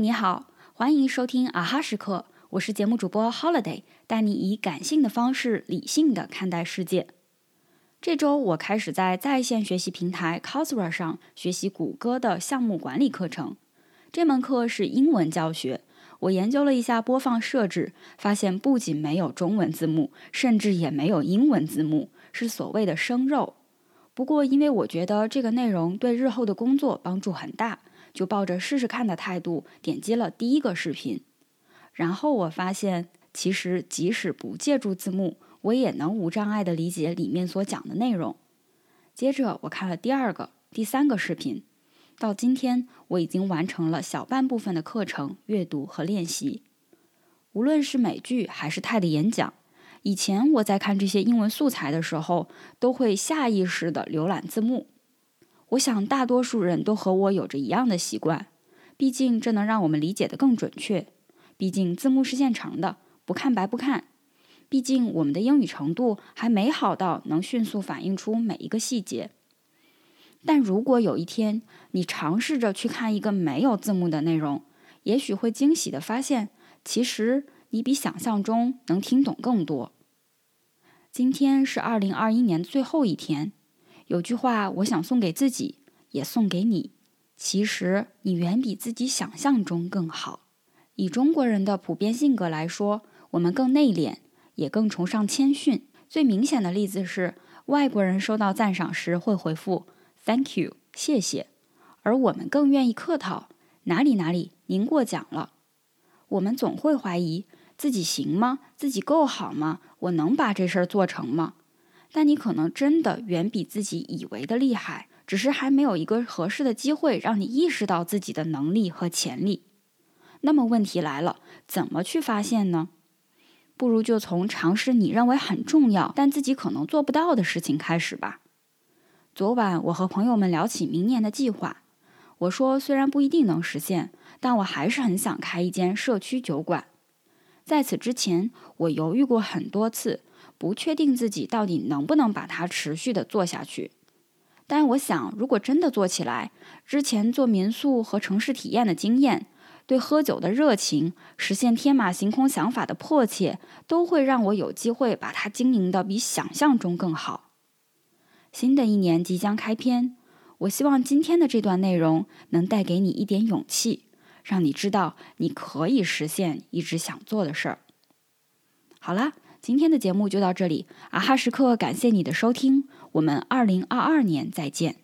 你好，欢迎收听啊哈时刻，我是节目主播 Holiday，带你以感性的方式理性的看待世界。这周我开始在在线学习平台 c o s r a 上学习谷歌的项目管理课程，这门课是英文教学。我研究了一下播放设置，发现不仅没有中文字幕，甚至也没有英文字幕，是所谓的生肉。不过因为我觉得这个内容对日后的工作帮助很大。就抱着试试看的态度点击了第一个视频，然后我发现，其实即使不借助字幕，我也能无障碍的理解里面所讲的内容。接着我看了第二个、第三个视频，到今天我已经完成了小半部分的课程阅读和练习。无论是美剧还是泰的演讲，以前我在看这些英文素材的时候，都会下意识地浏览字幕。我想，大多数人都和我有着一样的习惯，毕竟这能让我们理解的更准确。毕竟字幕是现成的，不看白不看。毕竟我们的英语程度还没好到能迅速反映出每一个细节。但如果有一天你尝试着去看一个没有字幕的内容，也许会惊喜的发现，其实你比想象中能听懂更多。今天是二零二一年最后一天。有句话，我想送给自己，也送给你。其实你远比自己想象中更好。以中国人的普遍性格来说，我们更内敛，也更崇尚谦逊。最明显的例子是，外国人收到赞赏时会回复 “Thank you”，谢谢，而我们更愿意客套，“哪里哪里，您过奖了。”我们总会怀疑自己行吗？自己够好吗？我能把这事儿做成吗？但你可能真的远比自己以为的厉害，只是还没有一个合适的机会让你意识到自己的能力和潜力。那么问题来了，怎么去发现呢？不如就从尝试你认为很重要但自己可能做不到的事情开始吧。昨晚我和朋友们聊起明年的计划，我说虽然不一定能实现，但我还是很想开一间社区酒馆。在此之前，我犹豫过很多次。不确定自己到底能不能把它持续的做下去，但我想，如果真的做起来，之前做民宿和城市体验的经验，对喝酒的热情，实现天马行空想法的迫切，都会让我有机会把它经营的比想象中更好。新的一年即将开篇，我希望今天的这段内容能带给你一点勇气，让你知道你可以实现一直想做的事儿。好啦。今天的节目就到这里，啊哈时刻，感谢你的收听，我们二零二二年再见。